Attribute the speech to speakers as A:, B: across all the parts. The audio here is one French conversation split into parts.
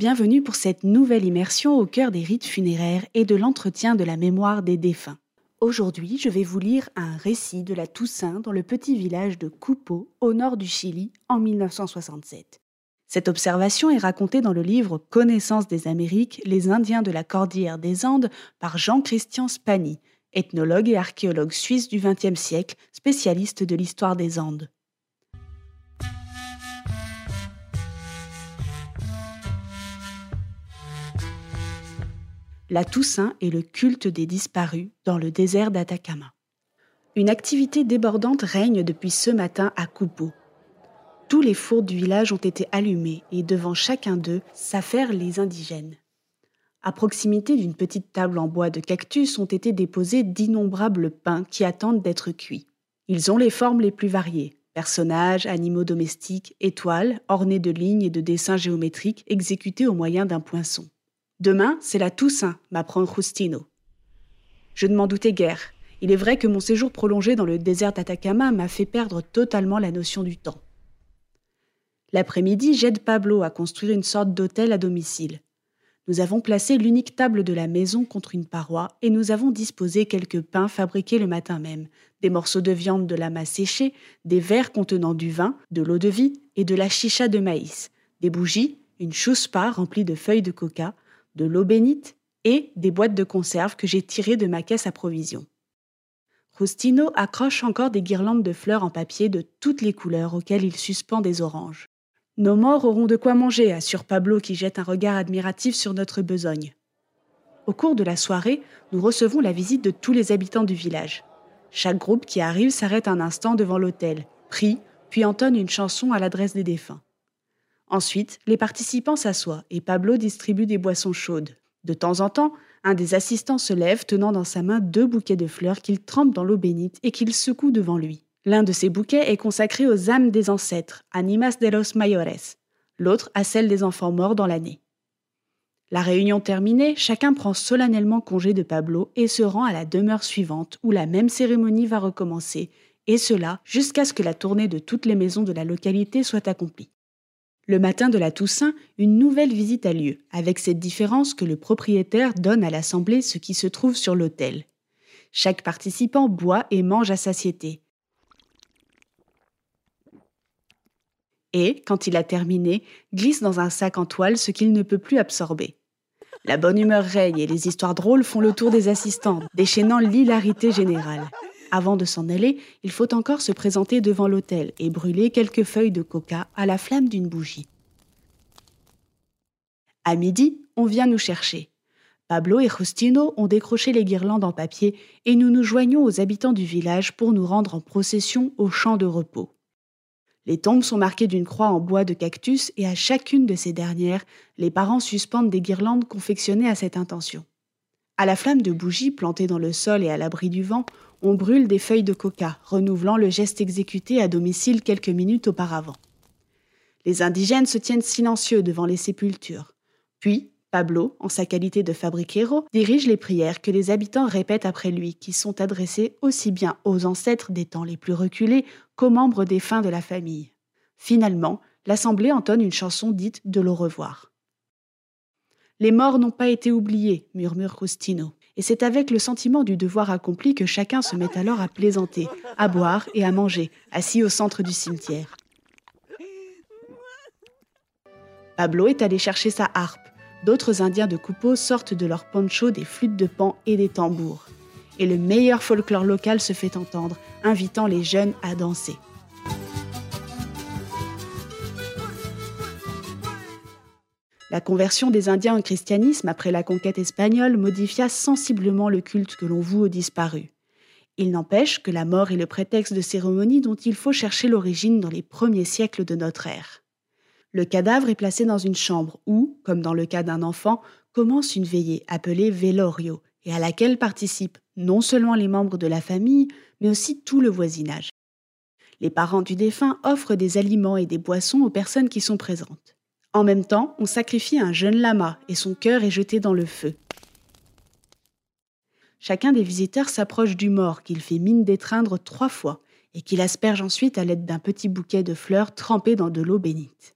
A: Bienvenue pour cette nouvelle immersion au cœur des rites funéraires et de l'entretien de la mémoire des défunts. Aujourd'hui, je vais vous lire un récit de la Toussaint dans le petit village de Cupo, au nord du Chili, en 1967. Cette observation est racontée dans le livre Connaissance des Amériques, les Indiens de la Cordillère des Andes par Jean-Christian Spani, ethnologue et archéologue suisse du XXe siècle, spécialiste de l'histoire des Andes. La Toussaint et le culte des disparus dans le désert d'Atacama. Une activité débordante règne depuis ce matin à Cupo. Tous les fours du village ont été allumés et devant chacun d'eux s'affairent les indigènes. À proximité d'une petite table en bois de cactus ont été déposés d'innombrables pains qui attendent d'être cuits. Ils ont les formes les plus variées personnages, animaux domestiques, étoiles, ornées de lignes et de dessins géométriques exécutés au moyen d'un poinçon. Demain, c'est la Toussaint, m'apprend Justino. Je ne m'en doutais guère. Il est vrai que mon séjour prolongé dans le désert d'Atacama m'a fait perdre totalement la notion du temps. L'après-midi, j'aide Pablo à construire une sorte d'hôtel à domicile. Nous avons placé l'unique table de la maison contre une paroi et nous avons disposé quelques pains fabriqués le matin même, des morceaux de viande de lama séchée, des verres contenant du vin, de l'eau de vie et de la chicha de maïs, des bougies, une chuspa remplie de feuilles de coca, de l'eau bénite et des boîtes de conserve que j'ai tirées de ma caisse à provisions. Rustino accroche encore des guirlandes de fleurs en papier de toutes les couleurs auxquelles il suspend des oranges. Nos morts auront de quoi manger, assure Pablo qui jette un regard admiratif sur notre besogne. Au cours de la soirée, nous recevons la visite de tous les habitants du village. Chaque groupe qui arrive s'arrête un instant devant l'hôtel, prie, puis entonne une chanson à l'adresse des défunts. Ensuite, les participants s'assoient et Pablo distribue des boissons chaudes. De temps en temps, un des assistants se lève tenant dans sa main deux bouquets de fleurs qu'il trempe dans l'eau bénite et qu'il secoue devant lui. L'un de ces bouquets est consacré aux âmes des ancêtres, Animas de los Mayores, l'autre à celles des enfants morts dans l'année. La réunion terminée, chacun prend solennellement congé de Pablo et se rend à la demeure suivante où la même cérémonie va recommencer, et cela jusqu'à ce que la tournée de toutes les maisons de la localité soit accomplie. Le matin de la Toussaint, une nouvelle visite a lieu, avec cette différence que le propriétaire donne à l'assemblée ce qui se trouve sur l'autel. Chaque participant boit et mange à satiété, et, quand il a terminé, glisse dans un sac en toile ce qu'il ne peut plus absorber. La bonne humeur règne et les histoires drôles font le tour des assistants, déchaînant l'hilarité générale. Avant de s'en aller, il faut encore se présenter devant l'hôtel et brûler quelques feuilles de coca à la flamme d'une bougie. À midi, on vient nous chercher. Pablo et Justino ont décroché les guirlandes en papier et nous nous joignons aux habitants du village pour nous rendre en procession au champ de repos. Les tombes sont marquées d'une croix en bois de cactus et à chacune de ces dernières, les parents suspendent des guirlandes confectionnées à cette intention. À la flamme de bougies plantées dans le sol et à l'abri du vent, on brûle des feuilles de coca, renouvelant le geste exécuté à domicile quelques minutes auparavant. Les indigènes se tiennent silencieux devant les sépultures. Puis, Pablo, en sa qualité de fabriquero, dirige les prières que les habitants répètent après lui, qui sont adressées aussi bien aux ancêtres des temps les plus reculés qu'aux membres défunts de la famille. Finalement, l'assemblée entonne une chanson dite de l'au revoir. Les morts n'ont pas été oubliés, murmure Costino, et c'est avec le sentiment du devoir accompli que chacun se met alors à plaisanter, à boire et à manger, assis au centre du cimetière. Pablo est allé chercher sa harpe d'autres Indiens de Coupeau sortent de leurs ponchos des flûtes de pan et des tambours. Et le meilleur folklore local se fait entendre, invitant les jeunes à danser. La conversion des Indiens au christianisme après la conquête espagnole modifia sensiblement le culte que l'on voue aux disparus. Il n'empêche que la mort est le prétexte de cérémonies dont il faut chercher l'origine dans les premiers siècles de notre ère. Le cadavre est placé dans une chambre où, comme dans le cas d'un enfant, commence une veillée appelée velorio et à laquelle participent non seulement les membres de la famille, mais aussi tout le voisinage. Les parents du défunt offrent des aliments et des boissons aux personnes qui sont présentes. En même temps, on sacrifie un jeune lama et son cœur est jeté dans le feu. Chacun des visiteurs s'approche du mort qu'il fait mine d'étreindre trois fois et qu'il asperge ensuite à l'aide d'un petit bouquet de fleurs trempées dans de l'eau bénite.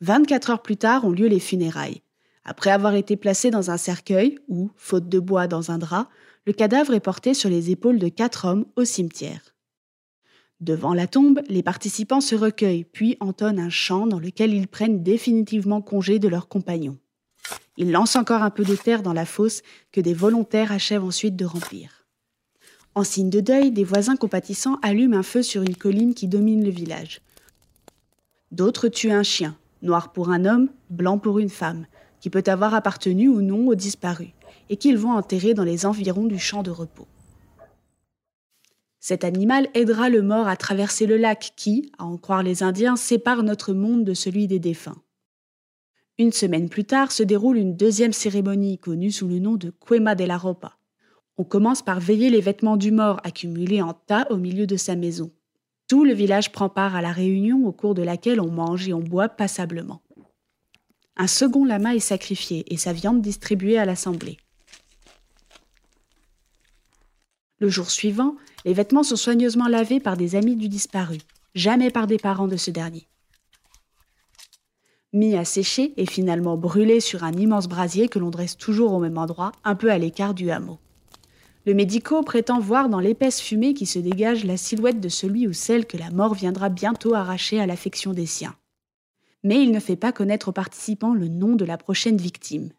A: 24 heures plus tard ont lieu les funérailles. Après avoir été placé dans un cercueil, ou, faute de bois, dans un drap, le cadavre est porté sur les épaules de quatre hommes au cimetière. Devant la tombe, les participants se recueillent, puis entonnent un chant dans lequel ils prennent définitivement congé de leurs compagnons. Ils lancent encore un peu de terre dans la fosse que des volontaires achèvent ensuite de remplir. En signe de deuil, des voisins compatissants allument un feu sur une colline qui domine le village. D'autres tuent un chien, noir pour un homme, blanc pour une femme, qui peut avoir appartenu ou non aux disparus, et qu'ils vont enterrer dans les environs du champ de repos. Cet animal aidera le mort à traverser le lac qui, à en croire les Indiens, sépare notre monde de celui des défunts. Une semaine plus tard se déroule une deuxième cérémonie connue sous le nom de Quema de la Ropa. On commence par veiller les vêtements du mort accumulés en tas au milieu de sa maison. Tout le village prend part à la réunion au cours de laquelle on mange et on boit passablement. Un second lama est sacrifié et sa viande distribuée à l'assemblée. Le jour suivant, les vêtements sont soigneusement lavés par des amis du disparu, jamais par des parents de ce dernier. Mis à sécher et finalement brûlé sur un immense brasier que l'on dresse toujours au même endroit, un peu à l'écart du hameau. Le médico prétend voir dans l'épaisse fumée qui se dégage la silhouette de celui ou celle que la mort viendra bientôt arracher à l'affection des siens mais il ne fait pas connaître aux participants le nom de la prochaine victime.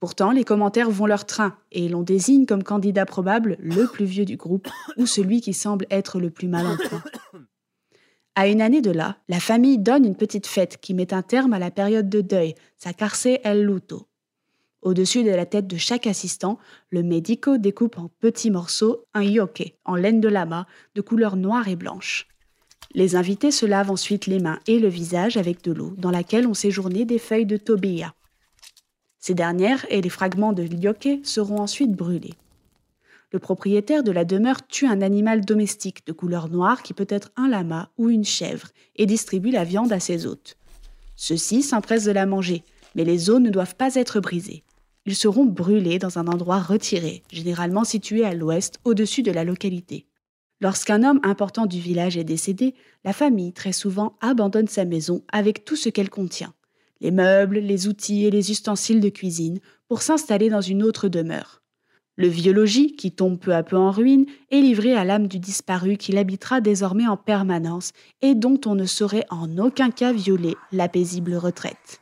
A: Pourtant, les commentaires vont leur train et l'on désigne comme candidat probable le plus vieux du groupe ou celui qui semble être le plus mal en point. À une année de là, la famille donne une petite fête qui met un terme à la période de deuil, sa carce el luto. Au-dessus de la tête de chaque assistant, le médico découpe en petits morceaux un yoke en laine de lama de couleur noire et blanche. Les invités se lavent ensuite les mains et le visage avec de l'eau dans laquelle ont séjourné des feuilles de tobia. Ces dernières et les fragments de lyoke seront ensuite brûlés. Le propriétaire de la demeure tue un animal domestique de couleur noire qui peut être un lama ou une chèvre et distribue la viande à ses hôtes. Ceux-ci s'empressent de la manger, mais les os ne doivent pas être brisés. Ils seront brûlés dans un endroit retiré, généralement situé à l'ouest, au-dessus de la localité. Lorsqu'un homme important du village est décédé, la famille très souvent abandonne sa maison avec tout ce qu'elle contient, les meubles, les outils et les ustensiles de cuisine, pour s'installer dans une autre demeure. Le vieux logis, qui tombe peu à peu en ruine, est livré à l'âme du disparu qui l'habitera désormais en permanence et dont on ne saurait en aucun cas violer la paisible retraite.